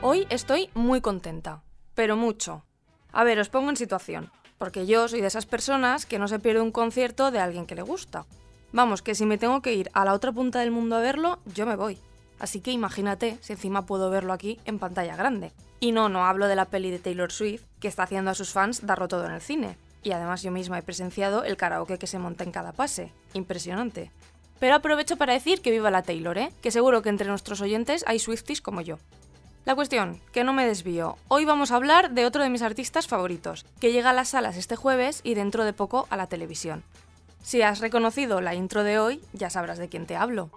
Hoy estoy muy contenta, pero mucho. A ver, os pongo en situación, porque yo soy de esas personas que no se pierde un concierto de alguien que le gusta. Vamos, que si me tengo que ir a la otra punta del mundo a verlo, yo me voy. Así que imagínate si encima puedo verlo aquí en pantalla grande. Y no, no hablo de la peli de Taylor Swift, que está haciendo a sus fans darlo todo en el cine. Y además yo misma he presenciado el karaoke que se monta en cada pase. Impresionante. Pero aprovecho para decir que viva la Taylor, ¿eh? Que seguro que entre nuestros oyentes hay Swifties como yo. La cuestión, que no me desvío. Hoy vamos a hablar de otro de mis artistas favoritos, que llega a las salas este jueves y dentro de poco a la televisión. Si has reconocido la intro de hoy, ya sabrás de quién te hablo.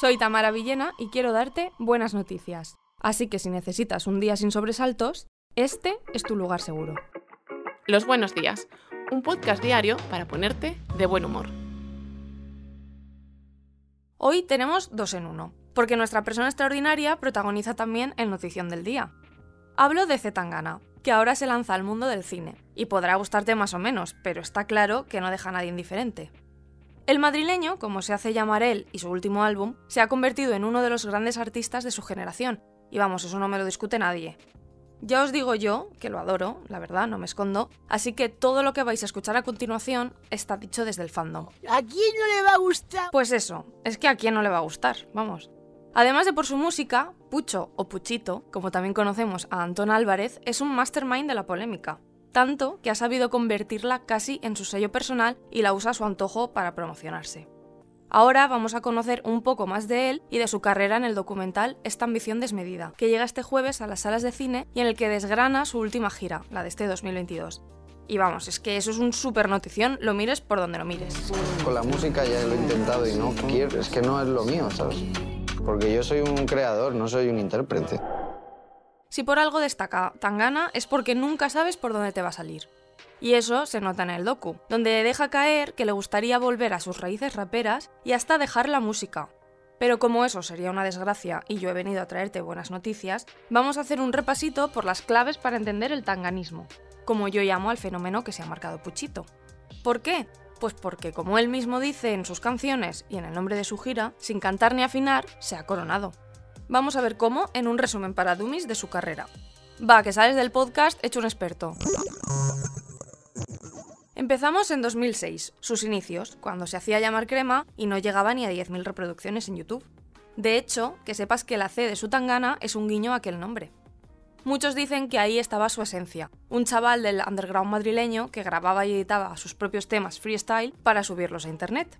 Soy Tamara Villena y quiero darte buenas noticias. Así que si necesitas un día sin sobresaltos, este es tu lugar seguro. Los buenos días, un podcast diario para ponerte de buen humor. Hoy tenemos dos en uno porque nuestra persona extraordinaria protagoniza también el Notición del Día. Hablo de Zetangana, que ahora se lanza al mundo del cine, y podrá gustarte más o menos, pero está claro que no deja a nadie indiferente. El madrileño, como se hace llamar él y su último álbum, se ha convertido en uno de los grandes artistas de su generación, y vamos, eso no me lo discute nadie. Ya os digo yo, que lo adoro, la verdad, no me escondo, así que todo lo que vais a escuchar a continuación está dicho desde el fandom. ¿A quién no le va a gustar? Pues eso, es que a quién no le va a gustar, vamos. Además de por su música, Pucho o Puchito, como también conocemos a Antón Álvarez, es un mastermind de la polémica, tanto que ha sabido convertirla casi en su sello personal y la usa a su antojo para promocionarse. Ahora vamos a conocer un poco más de él y de su carrera en el documental Esta ambición desmedida, que llega este jueves a las salas de cine y en el que desgrana su última gira, la de este 2022. Y vamos, es que eso es un super notición, lo mires por donde lo mires. Con la música ya lo he intentado y no quiero, es que no es lo mío, ¿sabes? porque yo soy un creador, no soy un intérprete. Si por algo destaca Tangana es porque nunca sabes por dónde te va a salir. Y eso se nota en el docu, donde deja caer que le gustaría volver a sus raíces raperas y hasta dejar la música. Pero como eso sería una desgracia y yo he venido a traerte buenas noticias, vamos a hacer un repasito por las claves para entender el tanganismo, como yo llamo al fenómeno que se ha marcado Puchito. ¿Por qué? Pues porque, como él mismo dice en sus canciones y en el nombre de su gira, sin cantar ni afinar, se ha coronado. Vamos a ver cómo en un resumen para Dummies de su carrera. Va, que sales del podcast hecho un experto. Empezamos en 2006, sus inicios, cuando se hacía llamar Crema y no llegaba ni a 10.000 reproducciones en YouTube. De hecho, que sepas que la C de su tangana es un guiño a aquel nombre. Muchos dicen que ahí estaba su esencia, un chaval del underground madrileño que grababa y editaba sus propios temas freestyle para subirlos a internet.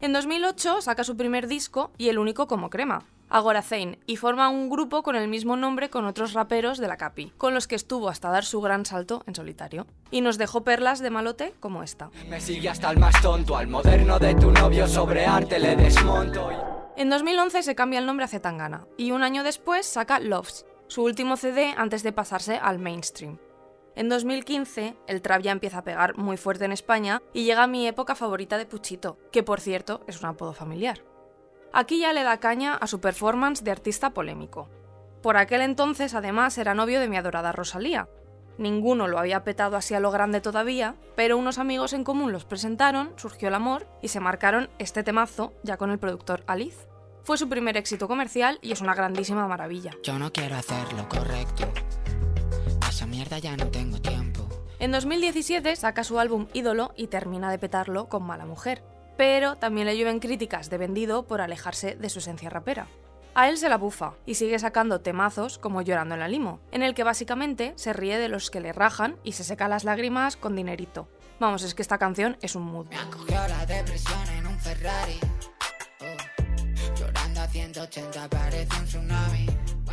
En 2008 saca su primer disco y el único como crema, Agora Zane, y forma un grupo con el mismo nombre con otros raperos de la Capi, con los que estuvo hasta dar su gran salto en solitario. Y nos dejó perlas de malote como esta. Me sigue hasta el más tonto, al moderno de tu novio sobre arte le desmonto. En 2011 se cambia el nombre a Zetangana, y un año después saca Loves, su último CD antes de pasarse al mainstream. En 2015, el trap ya empieza a pegar muy fuerte en España y llega mi época favorita de Puchito, que por cierto es un apodo familiar. Aquí ya le da caña a su performance de artista polémico. Por aquel entonces, además, era novio de mi adorada Rosalía. Ninguno lo había petado así a lo grande todavía, pero unos amigos en común los presentaron, surgió el amor y se marcaron este temazo ya con el productor Alice. Fue su primer éxito comercial y es una grandísima maravilla. Yo no quiero hacer lo correcto. esa mierda ya no tengo tiempo. En 2017 saca su álbum Ídolo y termina de petarlo con Mala Mujer. Pero también le llueven críticas de vendido por alejarse de su esencia rapera. A él se la bufa y sigue sacando temazos como Llorando en la Limo, en el que básicamente se ríe de los que le rajan y se seca las lágrimas con dinerito. Vamos, es que esta canción es un mood. Me la depresión en un Ferrari.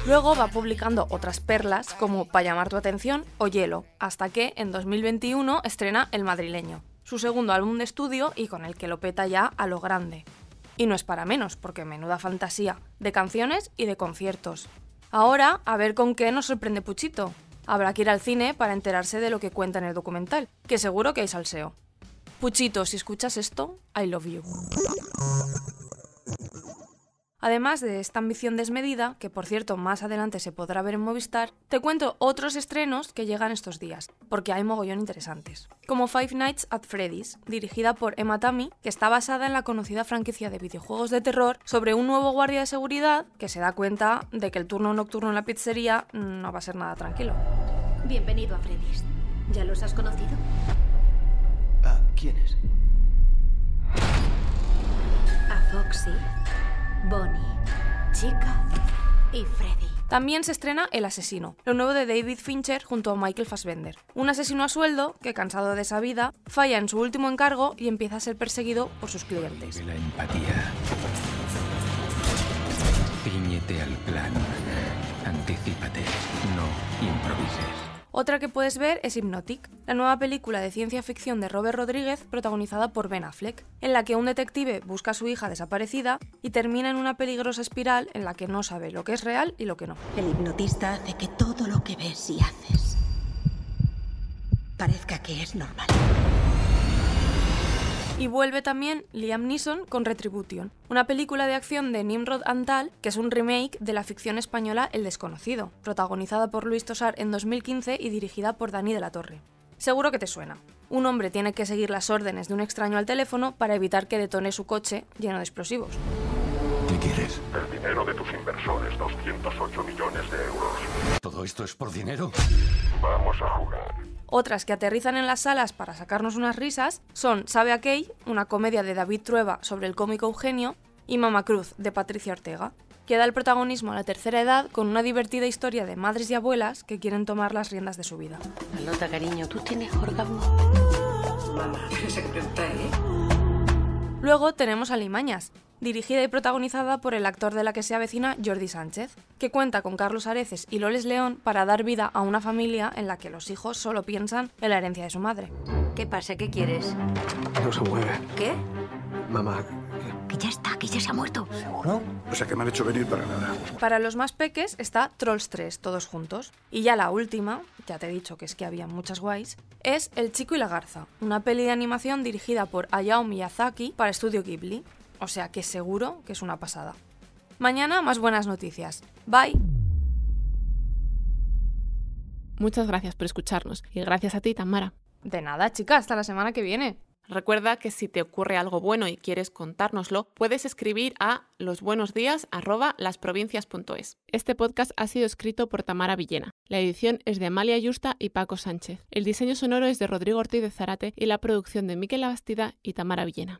Luego va publicando otras perlas como Pa' llamar tu atención o Hielo, hasta que en 2021 estrena El madrileño, su segundo álbum de estudio y con el que lo peta ya a lo grande. Y no es para menos, porque menuda fantasía, de canciones y de conciertos. Ahora, a ver con qué nos sorprende Puchito. Habrá que ir al cine para enterarse de lo que cuenta en el documental, que seguro que hay salseo. Puchito, si escuchas esto, I love you. Además de esta ambición desmedida, que por cierto más adelante se podrá ver en Movistar, te cuento otros estrenos que llegan estos días, porque hay mogollón interesantes. Como Five Nights at Freddy's, dirigida por Emma Tammy, que está basada en la conocida franquicia de videojuegos de terror sobre un nuevo guardia de seguridad que se da cuenta de que el turno nocturno en la pizzería no va a ser nada tranquilo. Bienvenido a Freddy's. ¿Ya los has conocido? ¿A quiénes? A Foxy, Bonnie, Chica y Freddy. También se estrena El asesino, lo nuevo de David Fincher junto a Michael Fassbender. Un asesino a sueldo que, cansado de esa vida, falla en su último encargo y empieza a ser perseguido por sus clientes. La empatía. Ciñete al plan. Anticípate. No improvises. Otra que puedes ver es Hypnotic, la nueva película de ciencia ficción de Robert Rodríguez protagonizada por Ben Affleck, en la que un detective busca a su hija desaparecida y termina en una peligrosa espiral en la que no sabe lo que es real y lo que no. El hipnotista hace que todo lo que ves y haces parezca que es normal. Y vuelve también Liam Neeson con Retribution, una película de acción de Nimrod Antal, que es un remake de la ficción española El desconocido, protagonizada por Luis Tosar en 2015 y dirigida por Dani de la Torre. Seguro que te suena. Un hombre tiene que seguir las órdenes de un extraño al teléfono para evitar que detone su coche lleno de explosivos. El dinero de tus inversores, 208 millones de euros. ¿Todo esto es por dinero? Vamos a jugar. Otras que aterrizan en las salas para sacarnos unas risas son Sabe a Kay, una comedia de David Trueba sobre el cómico Eugenio, y Mama Cruz, de Patricia Ortega, que da el protagonismo a la tercera edad con una divertida historia de madres y abuelas que quieren tomar las riendas de su vida. Anota, cariño, ¿tú tienes orgasmo? Mamá, se pregunta, ¿eh? Luego tenemos a Limañas, dirigida y protagonizada por el actor de la que se avecina Jordi Sánchez, que cuenta con Carlos Areces y Loles León para dar vida a una familia en la que los hijos solo piensan en la herencia de su madre. ¿Qué pasa? ¿Qué quieres? No se mueve. ¿Qué? Mamá, Que ya está, que ya se ha muerto. ¿seguro? O sea que me han hecho venir para nada. Para los más peques está Trolls 3, todos juntos. Y ya la última, ya te he dicho que es que había muchas guays, es El chico y la garza, una peli de animación dirigida por Hayao Miyazaki para Estudio Ghibli. O sea que seguro que es una pasada. Mañana más buenas noticias. Bye. Muchas gracias por escucharnos y gracias a ti, Tamara. De nada, chica, hasta la semana que viene. Recuerda que si te ocurre algo bueno y quieres contárnoslo, puedes escribir a losbuenosdías@lasprovincias.es. Este podcast ha sido escrito por Tamara Villena. La edición es de Amalia Yusta y Paco Sánchez. El diseño sonoro es de Rodrigo Ortiz de Zarate y la producción de Miquel Abastida y Tamara Villena.